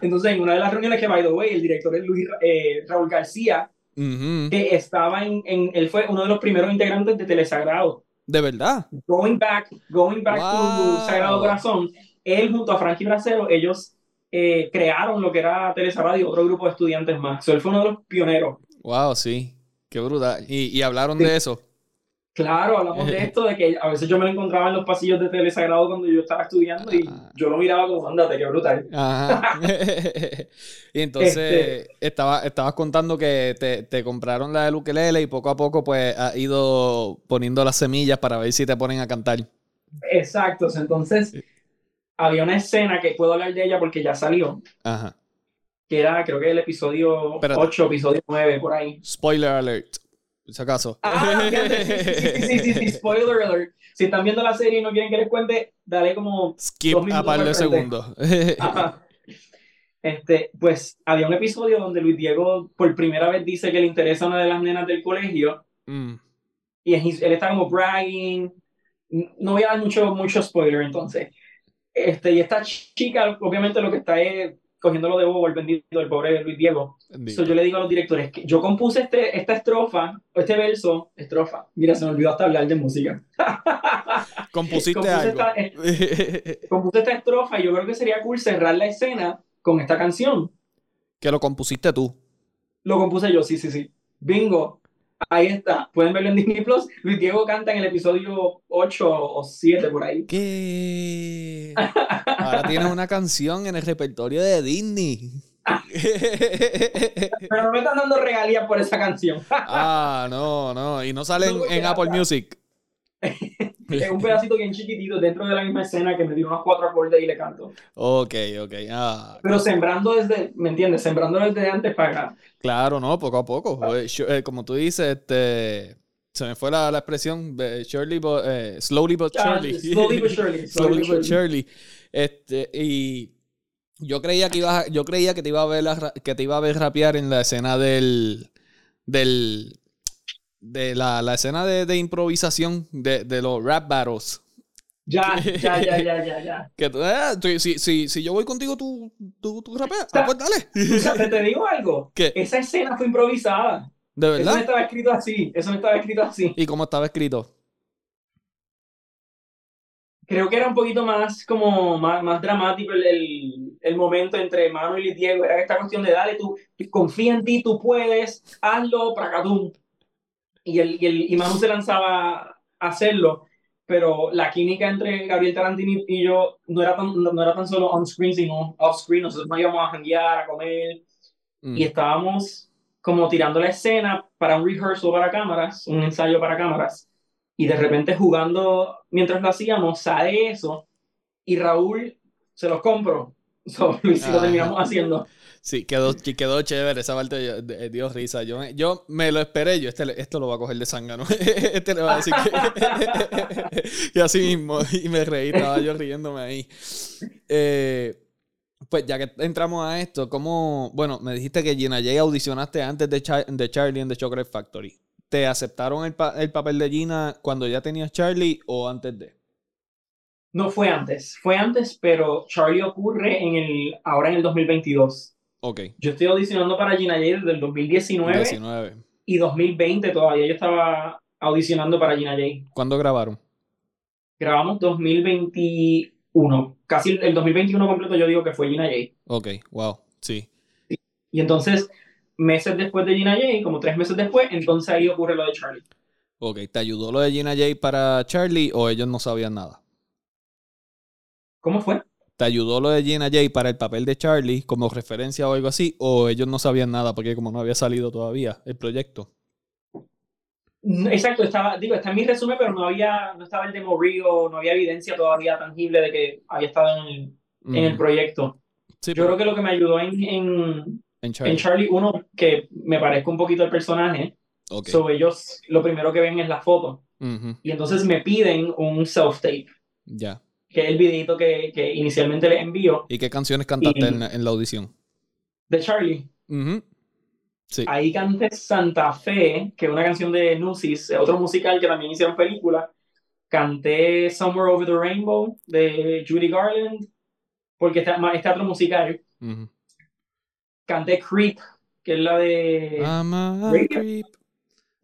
entonces, en una de las reuniones que, by the way, el director es Luis, eh, Raúl García que estaba en, en, él fue uno de los primeros integrantes de Telesagrado. ¿De verdad? Going back, going back to Sagrado Corazón, él junto a Frankie Bracero, ellos eh, crearon lo que era Telesagrado y otro grupo de estudiantes más. él fue uno de los pioneros. Wow, sí. Qué brutal. ¿Y, y hablaron de eso? Claro, hablamos de esto, de que a veces yo me lo encontraba en los pasillos de Telesagrado cuando yo estaba estudiando y ah. yo lo miraba como, andate, qué brutal. y entonces este estaba, estabas contando que te, te, compraron la de ukelele y poco a poco pues has ido poniendo las semillas para ver si te ponen a cantar. Exacto, entonces había una escena que puedo hablar de ella porque ya salió. Ajá. Que era, creo que el episodio 8, episodio 9, por ahí. Spoiler alert por si acaso. Ah, sí, sí, sí, spoiler alert. Si están viendo la serie y no quieren que les cuente, dale como. Skip a par de segundos. Este, pues había un episodio donde Luis Diego por primera vez dice que le interesa a una de las nenas del colegio. Mm. Y él está como bragging. No voy a dar mucho, mucho spoiler entonces. Este, y esta chica, obviamente, lo que está es cogiéndolo de bobo el bendito del pobre Luis Diego. yo le digo a los directores que yo compuse este, esta estrofa, este verso, estrofa. Mira, se me olvidó hasta hablar de música. Compusiste compuse algo. Esta, eh, compuse esta estrofa y yo creo que sería cool cerrar la escena con esta canción. Que lo compusiste tú. Lo compuse yo, sí, sí, sí. Bingo. Ahí está. Pueden verlo en Disney Plus. Luis Diego canta en el episodio 8 o 7 por ahí. ¿Qué? Ahora tienes una canción en el repertorio de Disney. Pero no me están dando regalías por esa canción. ah, no, no. Y no sale en, Apple Music. Es un pedacito bien chiquitito dentro de la misma escena que me dio unos cuatro acordes y le canto. Ok, ok. Ah, Pero sembrando desde, ¿me entiendes? Sembrando desde antes para acá. Claro, no, poco a poco. Eh, como tú dices, este se me fue la, la expresión, surely but, eh, slowly but surely. slowly but surely. slowly but surely. Este, y Yo creía que ibas a- yo creía que te iba a ver la que te iba a ver rapear en la escena del del de la, la escena de, de improvisación de, de los rap battles. Ya, ya, ya, ya, ya, ya. Que eh, si, si, si yo voy contigo, tú, tú, tú rapeas. Ah, pues dale. O sea, te, te digo algo. ¿Qué? Esa escena fue improvisada. ¿De Eso no verdad? estaba escrito así. Eso no estaba escrito así. ¿Y cómo estaba escrito? Creo que era un poquito más como más, más dramático el, el, el momento entre Manuel y Diego. Era esta cuestión de dale, tú confía en ti, tú puedes, hazlo, pracatum. Y, el, y, el, y Manu se lanzaba a hacerlo, pero la química entre Gabriel Tarantini y yo no era tan, no, era tan solo on-screen, sino off-screen. Nosotros nos íbamos a janguear, a comer, Mm. y estábamos como tirando la escena para un rehearsal para cámaras, un ensayo para cámaras, y de repente jugando mientras lo hacíamos, sale eso, y Raúl se los compro. So, lo, hice- lo terminamos haciendo. Sí, quedó, que quedó chévere. Esa parte yo- de- dio risa. Yo me, yo me lo esperé. Yo, este, esto lo va a coger de zángano. Este le va a decir que. y así mismo. Y me reí. Estaba yo riéndome ahí. Eh, pues ya que entramos a esto, ¿cómo. Bueno, me dijiste que Gina J audicionaste antes de, Char- de Charlie en The Chocolate Factory. ¿Te aceptaron el, pa- el papel de Gina cuando ya tenías Charlie o antes de? No fue antes, fue antes, pero Charlie ocurre en el, ahora en el 2022. Ok. Yo estoy audicionando para Gina J desde el 2019 19. y 2020 todavía yo estaba audicionando para Gina J. ¿Cuándo grabaron? Grabamos 2021, casi el, el 2021 completo yo digo que fue Gina J. Ok, wow. Sí. Y entonces, meses después de Gina J, como tres meses después, entonces ahí ocurre lo de Charlie. Ok, ¿te ayudó lo de Gina J para Charlie o ellos no sabían nada? ¿Cómo fue? ¿Te ayudó lo de Gina J para el papel de Charlie como referencia o algo así? ¿O ellos no sabían nada porque como no había salido todavía el proyecto? No, Exacto, estaba, digo, está en mi resumen, pero no había, no estaba el demo reel, no había evidencia todavía tangible de que había estado en el, en el Mm, proyecto. sí, Yo creo que lo que me ayudó en, en, en Charlie. en Charlie, uno, que me parezca un poquito el personaje, Ok. so ellos lo primero que ven es la foto, y entonces me piden un self-tape, Ya. Que es el videito que, que inicialmente les envío ¿Y qué canciones cantaste Y- en, la- en la audición? de Charlie. Sí. Ahí canté Santa Fe, que es una canción de Nusis, otro musical que también hicieron película. Canté Somewhere Over the Rainbow de Judy Garland, porque es teatro musical. Ujú. Canté Creep, que es la de... I'm a Radio. creep.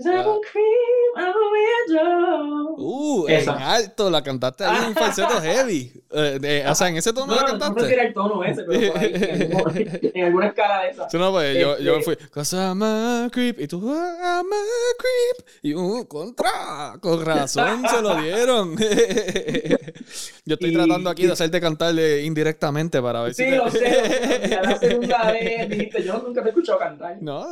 I'm a creep, I'm a weirdo. Uh, Esa. en alto, la cantaste ahí en un falseto heavy. Eh, de- o sea, en ese tono No, la no, no sé si cantaste. era el tono ese, pero por ahí, en, algún- en alguna escala de esa. Sí, no, pues yo, yo me Este- fui, cause I'm a creep, y tú, "Ah, I'm a creep, y uh, contra, con razón se lo dieron. yo estoy Y- tratando aquí de y- hacerte cantarle indirectamente para ver si Sí, te- lo sé, lo sé, ya la segunda vez dijiste, yo nunca te he escuchado cantar. No.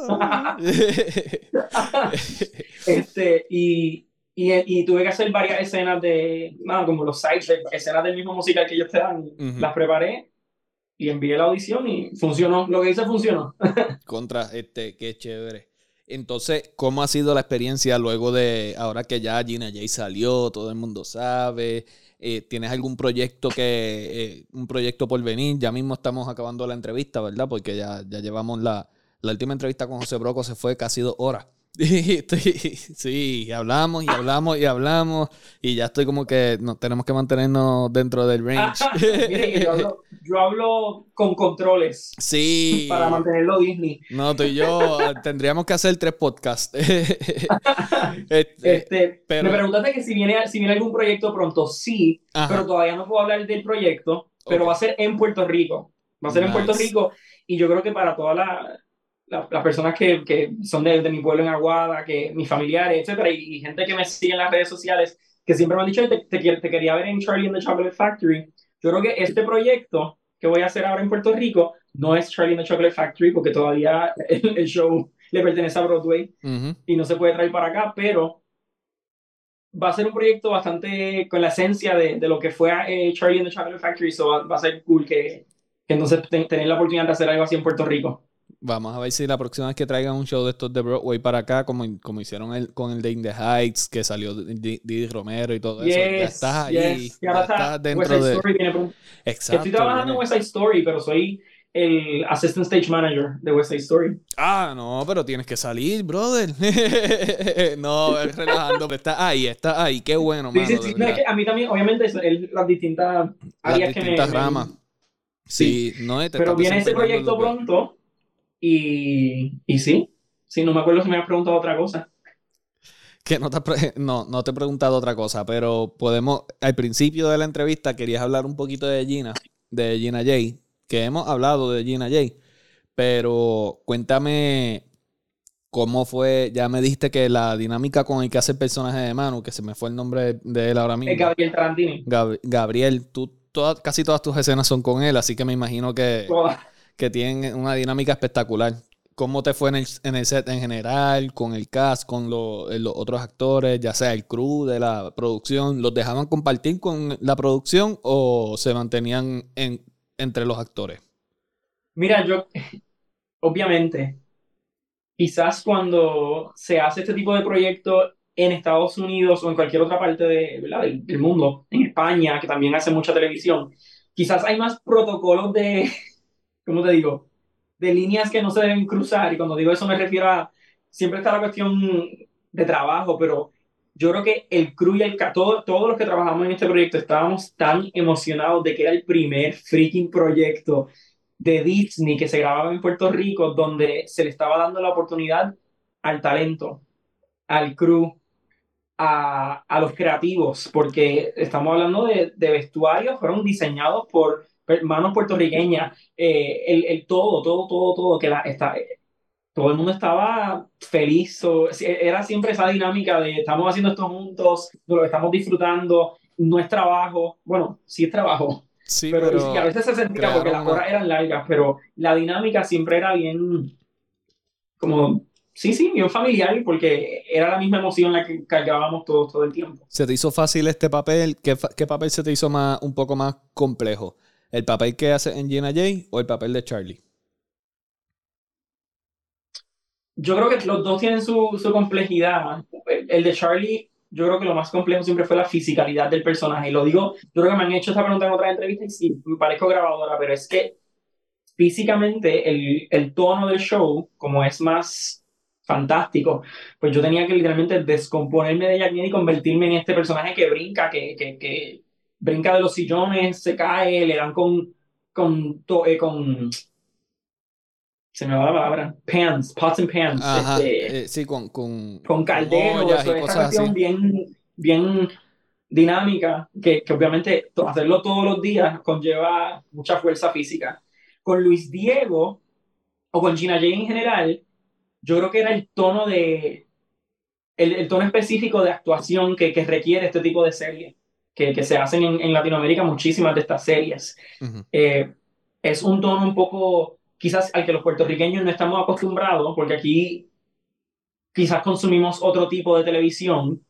Este, y, y, y tuve que hacer varias escenas de, nada, como los sides, de- escenas del mismo musical que ellos te dan. Ujú. Las preparé y envié la audición y funcionó. Lo que hice funcionó. Contra, este, qué chévere. Entonces, ¿cómo ha sido la experiencia luego de, ahora que ya Gina J salió, todo el mundo sabe? Eh, ¿Tienes algún proyecto que, eh, un proyecto por venir? Ya mismo estamos acabando la entrevista, ¿verdad? Porque ya, ya llevamos la, la última entrevista con José Broco, se fue casi dos horas. Sí, hablamos y hablamos y hablamos y ya estoy como que nos tenemos que mantenernos dentro del range. Mire que yo hablo, yo hablo con controles Sí. para mantenerlo Disney. No, tú y yo tendríamos que hacer tres podcasts. Este, Este, pero- Me preguntaste que si viene, si viene algún proyecto pronto, sí, ajá, pero todavía no puedo hablar del proyecto, pero va a ser en Puerto Rico. Va a ser en Puerto. Rico y yo creo que para todas la- la- las personas que, que son de, de mi pueblo en Aguada, que mis familiares, etcétera, y, y gente que me sigue en las redes sociales, que siempre me han dicho, "Ay, te, te, quería ver en Charlie and the Chocolate Factory. Yo creo que este proyecto que voy a hacer ahora en Puerto Rico no es Charlie and the Chocolate Factory porque todavía el, el show le pertenece a Broadway y no se puede traer para acá, pero va a ser un proyecto bastante con la esencia de, de lo que fue eh, Charlie and the Chocolate Factory, so va, va a ser cool que, que entonces te- tener la oportunidad de hacer algo así en Puerto Rico. Vamos a ver si la próxima vez que traigan un show de estos de Broadway para acá, como, como hicieron el, con el de In the Heights, que salió Didi Romero y todo eso. Ya estás ahí. Ya estás dentro de. Exacto. Estoy trabajando en West Side Story, pero soy el assistant stage manager de West Side Story. Ah, no, pero tienes que salir, brother. no, relajando, está ahí, está ahí, qué bueno, sí, Sí, sí, a mí también, obviamente, las distintas áreas que me, ramas. Sí, no Pero viene ese proyecto pronto y, y sí, sí, no me acuerdo si me has preguntado otra cosa. Que no te, no, no te he preguntado otra cosa, pero podemos, al principio de la entrevista querías hablar un poquito de Gina, de Gina J que hemos hablado de Gina J. Pero cuéntame cómo fue. Ya me dijiste que la dinámica con el que hace el personaje de Manu, que se me fue el nombre de él ahora mismo. Es Gabriel Tarantini. Gabriel, tú, casi todas tus escenas son con él, así que me imagino que, que tienen una dinámica espectacular. ¿Cómo te fue en el, en el, set en general, con el cast, con los otros actores, ya sea el crew de la producción? ¿Los dejaban compartir con la producción o se mantenían en, entre los actores? Mira, yo, obviamente, quizás cuando se hace este tipo de proyecto en Estados Unidos o en cualquier otra parte de, Del, mundo, en España, que también hace mucha televisión, quizás hay más protocolos de, ¿cómo te digo? De líneas que no se deben cruzar. Y cuando digo eso me refiero a, siempre está la cuestión de trabajo, pero yo creo que el crew y el todo, todos los que trabajamos en este proyecto estábamos tan emocionados de que era el primer freaking proyecto de Disney que se grababa en Puerto Rico, donde se le estaba dando la oportunidad al talento, al crew, a, a los creativos, porque estamos hablando de, de vestuarios, fueron diseñados por manos puertorriqueñas, eh, el, el, todo, todo, todo, todo, que la, está, todo el mundo estaba feliz. era siempre esa dinámica de estamos haciendo esto juntos, lo estamos disfrutando, no es trabajo. Bueno, sí es trabajo. Sí, pero, a veces se sentía porque las horas eran largas, pero la dinámica siempre era bien, como, sí, sí, bien familiar, porque era la misma emoción la que cargábamos todos todo el tiempo. ¿Se te hizo fácil este papel? ¿Qué, qué papel se te hizo más, un poco más complejo? ¿El papel que hace en Gina J o el papel de Charlie? yo creo que los dos tienen su, complejidad. El, de Charlie, yo creo que lo más complejo siempre fue la fisicalidad del personaje. Y lo digo, yo creo que me han hecho esta pregunta en otras entrevistas y sí, me parezco grabadora, pero es que físicamente el, tono del show, como es más fantástico, pues yo tenía que literalmente descomponerme de Jack y convertirme en este personaje que brinca, que, que, que brinca de los sillones, se cae, le dan con, con, eh, con se me va la palabra, pans, pots and pans. Este, eh, sí, con, con, con calderos, esta cuestión bien, bien dinámica, que, que, obviamente hacerlo todos los días conlleva mucha fuerza física. Con Luis Diego, o con Gina J en general, yo creo que era el tono de, el, el tono específico de actuación que, que, requiere este tipo de series, que, que se hacen en, en, Latinoamérica muchísimas de estas series. Eh, es un tono un poco quizás al que los puertorriqueños no estamos acostumbrados, porque aquí quizás consumimos otro tipo de televisión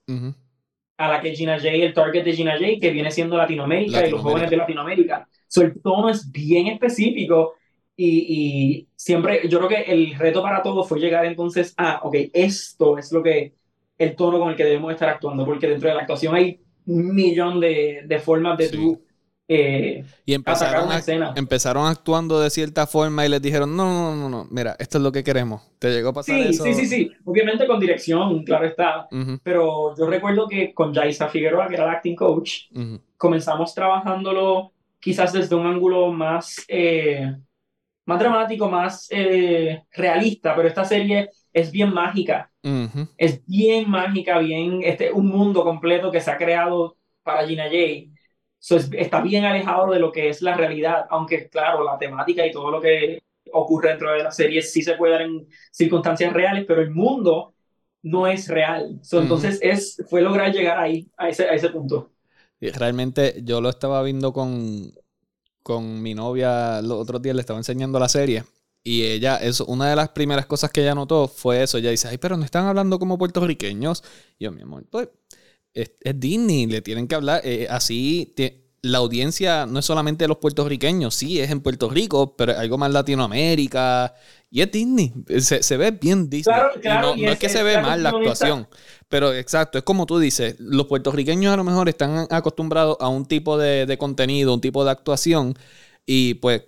a la que Gina J, el target de Gina J, que viene siendo Latinoamérica, y los jóvenes de Latinoamérica. So, el tono es bien específico y, y, siempre, yo creo que el reto para todos fue llegar entonces a, ok, esto es lo que, el tono con el que debemos estar actuando, porque dentro de la actuación hay un millón de, de formas de tú eh, y empezaron, empezaron actuando de cierta forma y les dijeron, no, no, no, no, mira, esto es lo que queremos. ¿Te llegó a pasar sí, eso? Sí, sí, sí. Obviamente con dirección, claro está. Pero yo recuerdo que con Jaisa Figueroa, que era el acting coach, comenzamos trabajándolo quizás desde un ángulo más, eh, más dramático, más eh, realista, pero esta serie es bien mágica. Es bien mágica, bien, este, un mundo completo que se ha creado para Gina J está bien alejado de lo que es la realidad, aunque claro, la temática y todo lo que ocurre dentro de la serie sí se puede dar en circunstancias reales, pero el mundo no es real. entonces es, fue lograr llegar ahí, a ese, a ese punto. Y realmente yo lo estaba viendo con, con mi novia los otros días, le estaba enseñando la serie. Y ella, eso, una de las primeras cosas que ella notó fue eso. Ella dice, ay, pero no están hablando como puertorriqueños. Y yo, mi amor, pues es, Disney, le tienen que hablar eh, así. la audiencia no es solamente los puertorriqueños, sí, es en Puerto Rico, pero algo más Latinoamérica Y es Disney. Se, se ve bien Disney. no, es, que se ve mal la actuación. Pero exacto, es como tú dices, los puertorriqueños a lo mejor están acostumbrados a un tipo de, de contenido, un tipo de actuación. Y pues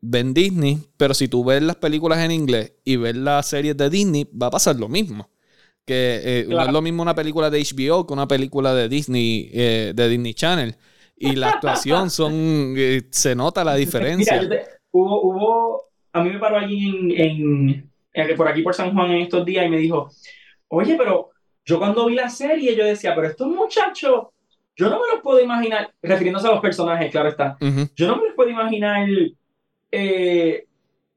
ven Disney, pero si tú ves las películas en inglés y ves las series de Disney, va a pasar lo mismo. Que eh, no es lo mismo una película de HBO que una película de Disney, eh, de Disney Channel. Y la actuación son, eh, se nota la diferencia. hubo, hubo, a mí me paró allí en, en, por aquí por San Juan en estos días y me dijo, oye, pero yo cuando vi la serie yo decía, pero estos muchachos, yo no me los puedo imaginar, refiriéndose a los personajes, claro está, yo no me los puedo imaginar eh,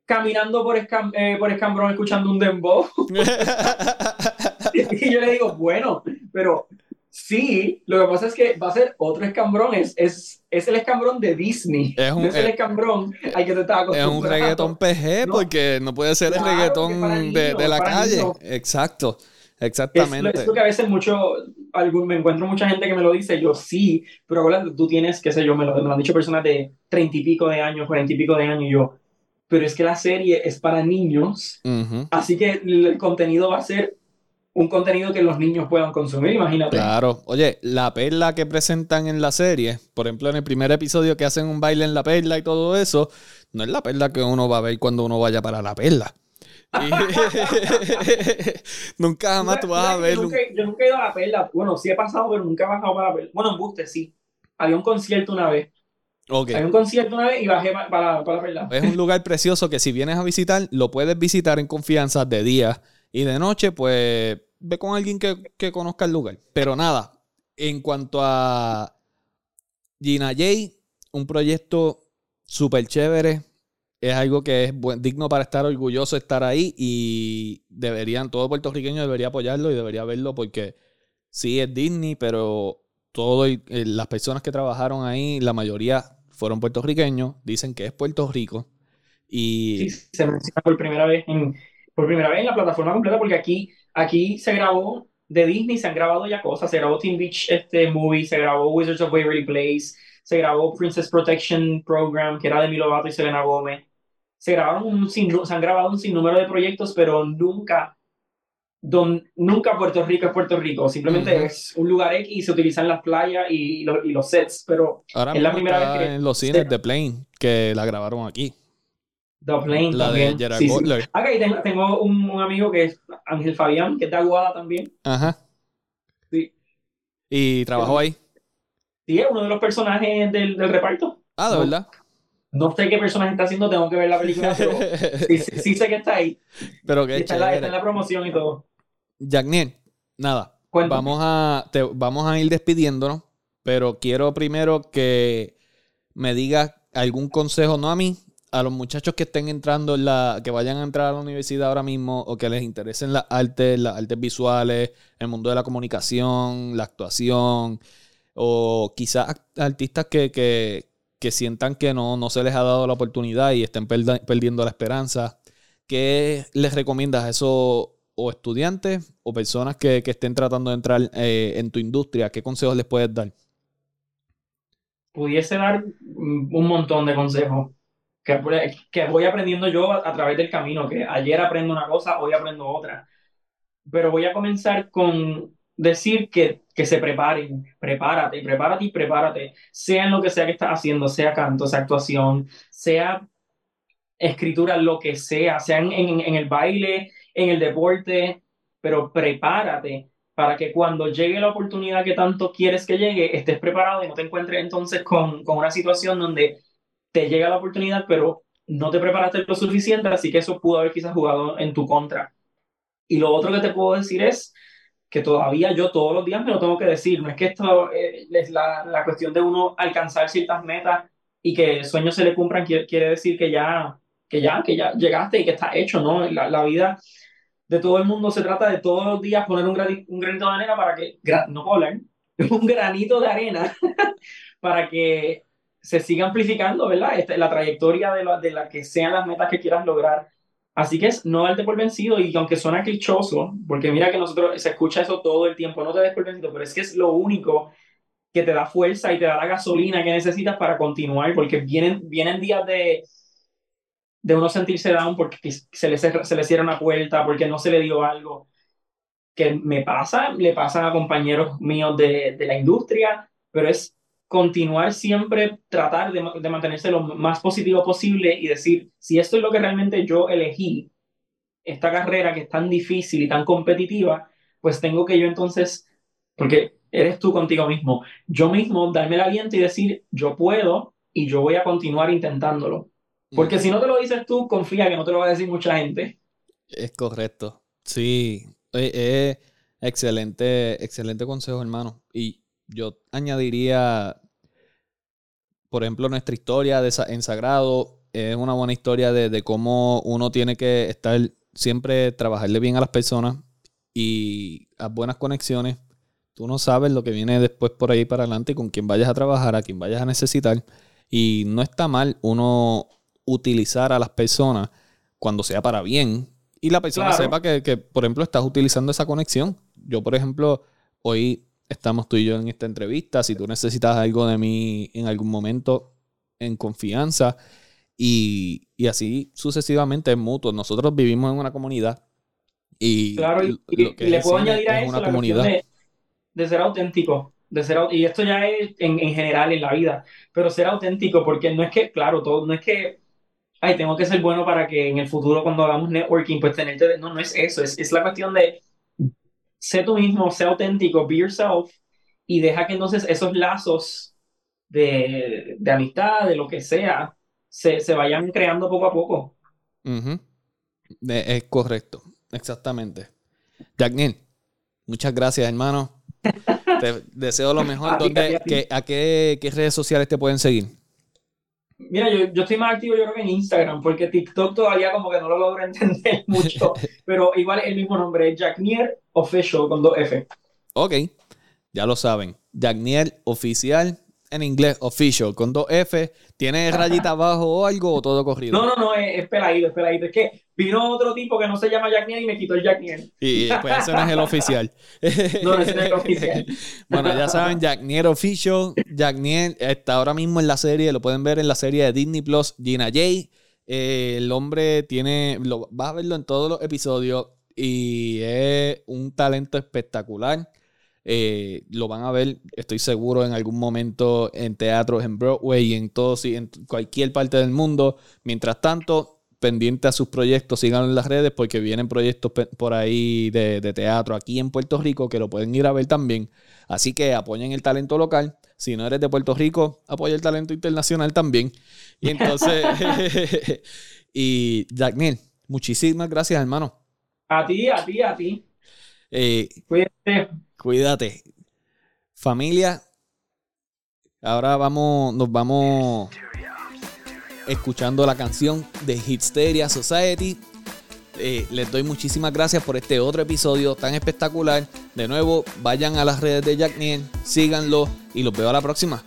caminando por, eh, por Escambrón escuchando un dembow. y yo le digo, bueno, pero sí, lo que pasa es que va a ser otro escambrón, es, es, es el escambrón de Disney. Es, un, es el escambrón al que te estaba Es un reggaetón PG porque no puede ser el reggaetón de, de, la calle. Exacto. Exactamente. Es lo, que a veces mucho, me encuentro mucha gente que me lo dice, yo sí, pero ahora tú tienes, qué sé yo, me lo, me lo han dicho personas de treinta y pico de años, cuarenta y pico de años, y yo, pero es que la serie es para niños, así que el contenido va a ser un contenido que los niños puedan consumir, imagínate. Claro, oye, la perla que presentan en la serie, por ejemplo, en el primer episodio que hacen un baile en la perla y todo eso, no es la perla que uno va a ver cuando uno vaya para la perla. nunca jamás tú vas a ver. Yo nunca, yo nunca, he ido a la perla. Bueno, sí he pasado, pero nunca he bajado para la perla. Bueno, en Buste sí. Había un concierto una vez. Okay. Había un concierto una vez y bajé para, para, la perla. Es un lugar precioso que si vienes a visitar, lo puedes visitar en confianza de día y de noche, pues ve con alguien que, que conozca el lugar. Pero nada, en cuanto a Gina J, un proyecto súper chévere es algo que es digno para estar orgulloso de estar ahí y deberían, todo puertorriqueño debería apoyarlo y debería verlo porque sí es Disney, pero todo eh, las personas que trabajaron ahí, la mayoría fueron puertorriqueños, dicen que es Puerto Rico y... Sí, se menciona por primera vez en, por primera vez en la plataforma completa porque aquí, aquí se grabó de Disney, se han grabado ya cosas, se grabó Teen Beach este movie, se grabó Wizards of Waverly Place, se grabó Princess Protection Program, que era de Milo Vato y Selena Gomez se, grabaron un se han grabado un sinnúmero de proyectos, pero nunca, don, nunca Puerto Rico es Puerto Rico. Simplemente es un lugar X y se utilizan las playas y, y los sets, pero Ahora es la primera vez que... En los cines de Plane, que la grabaron aquí. The Plane la también. de Gerard Butler. tengo, tengo un, un, amigo que es Ángel Fabián, que es de Aguada también. Ajá. Sí. ¿Y trabajó ahí? Sí, es uno de los personajes del, del reparto. Ah, ¿de verdad? No sé qué personaje está haciendo, tengo que ver la película, pero sí, sé que está ahí. Pero que está, en la, promoción y todo. Jackniel, nada. Vamos a, vamos a ir despidiéndonos, pero quiero primero que me digas algún consejo, no a mí, a los muchachos que estén entrando en la, que vayan a entrar a la universidad ahora mismo o que les interesen las artes, las artes visuales, el mundo de la comunicación, la actuación, o quizás artistas que, que, que sientan que no, no se les ha dado la oportunidad y estén perdiendo la esperanza. ¿Qué les recomiendas a esos o estudiantes o personas que, estén tratando de entrar eh, en tu industria? ¿Qué consejos les puedes dar? Pudiese dar un montón de consejos que, que voy aprendiendo yo a, través del camino, que ayer aprendo una cosa, hoy aprendo otra. Pero voy a comenzar con decir que, que se preparen, prepárate, prepárate y prepárate, sea en lo que sea que estás haciendo, sea canto, sea actuación, sea escritura, lo que sea, sea en, en, el baile, en el deporte, pero prepárate para que cuando llegue la oportunidad que tanto quieres que llegue, estés preparado y no te encuentres entonces con, con una situación donde te llega la oportunidad, pero no te preparaste lo suficiente, así que eso pudo haber quizás jugado en tu contra. Y lo otro que te puedo decir es, que todavía yo todos los días me lo tengo que decir. No es que esto eh, es la, la, cuestión de uno alcanzar ciertas metas y que sueños se le cumplan quiere, quiere, decir que ya, que ya, que ya llegaste y que está hecho, ¿no? La, la vida de todo el mundo se trata de todos los días poner un, un granito de arena para que, no puedo un granito de arena para que se siga amplificando, ¿verdad? Esta, la trayectoria de la, de la que sean las metas que quieras lograr Así que es no darte por vencido y aunque suena clichoso, porque mira que nosotros se escucha eso todo el tiempo, no te des por vencido, pero es que es lo único que te da fuerza y te da la gasolina que necesitas para continuar, porque vienen, vienen días de, de uno sentirse down porque se le, se le cierra una puerta, porque no se le dio algo. Que me pasa, le pasa a compañeros míos de, de la industria, pero es continuar siempre, tratar de, mantenerse lo más positivo posible y decir, si esto es lo que realmente yo elegí, esta carrera que es tan difícil y tan competitiva, pues tengo que yo entonces, porque eres tú contigo mismo, yo mismo darme el aliento y decir, yo puedo y yo voy a continuar intentándolo. Porque si no te lo dices tú, confía que no te lo va a decir mucha gente. Es correcto. Sí, es excelente, excelente consejo, hermano. Y yo añadiría, por ejemplo, nuestra historia de, en Sagrado es una buena historia de, de cómo uno tiene que estar siempre trabajarle bien a las personas y a buenas conexiones. Tú no sabes lo que viene después por ahí para adelante, con quién vayas a trabajar, a quién vayas a necesitar. Y no está mal uno utilizar a las personas cuando sea para bien y la persona sepa que, que, por ejemplo, estás utilizando esa conexión. Yo, por ejemplo, hoy estamos tú y yo en esta entrevista. Si tú necesitas algo de mí en algún momento, en confianza, y, y así sucesivamente es mutuo. Nosotros vivimos en una comunidad y, claro, y, le puedo añadir a eso una la comunidad. De, de, ser auténtico. De ser, y esto ya es en, en, general en la vida, pero ser auténtico, porque no es que, claro, todo, no es que, ay, tengo que ser bueno para que en el futuro cuando hagamos networking, pues tenerte, no, no es eso, es, es la cuestión de sé tú mismo, sé auténtico, be yourself, y deja que entonces esos lazos de, de amistad, de lo que sea, se, se vayan creando poco a poco. Es correcto, exactamente. Jacknil, muchas gracias, hermano. te deseo lo mejor. ¿Dónde, a, qué, qué, redes sociales te pueden seguir? Mira, yo, yo, estoy más activo yo creo que en Instagram, porque TikTok todavía como que no lo logro entender mucho, pero igual el mismo nombre, es Jacknier Official con dos F. Ok, ya lo saben. Jacknier Oficial en inglés, official, con dos F. ¿Tiene rayita abajo o algo o todo corrido? No, no, no, es, peladito, es peladito. Es que vino otro tipo que no se llama Jack Niel y me quitó el Jack Niel. Y pues ese no es el oficial. no, ese no es el oficial. bueno, ya saben, Jack Niel Official. Jack Niel está ahora mismo en la serie, lo pueden ver en la serie de Disney Plus, Gina Jay. Eh, el hombre tiene, lo, vas a verlo en todos los episodios y es un talento espectacular. Eh, lo van a ver, estoy seguro, en algún momento en teatros, en Broadway en todos en cualquier parte del mundo. Mientras tanto, pendiente a sus proyectos, síganlo en las redes porque vienen proyectos por ahí de, teatro aquí en Puerto Rico que lo pueden ir a ver también. Así que apoyen el talento local. Si no eres de Puerto Rico, apoya el talento internacional también. Y entonces, y Jack muchísimas gracias, hermano. A ti, a ti, a ti. Eh, Cuídate. Cuídate. Familia, ahora vamos, nos vamos escuchando la canción de Hitsteria Society. Eh, les doy muchísimas gracias por este otro episodio tan espectacular. De nuevo, vayan a las redes de Jack Niel, síganlo y los veo a la próxima.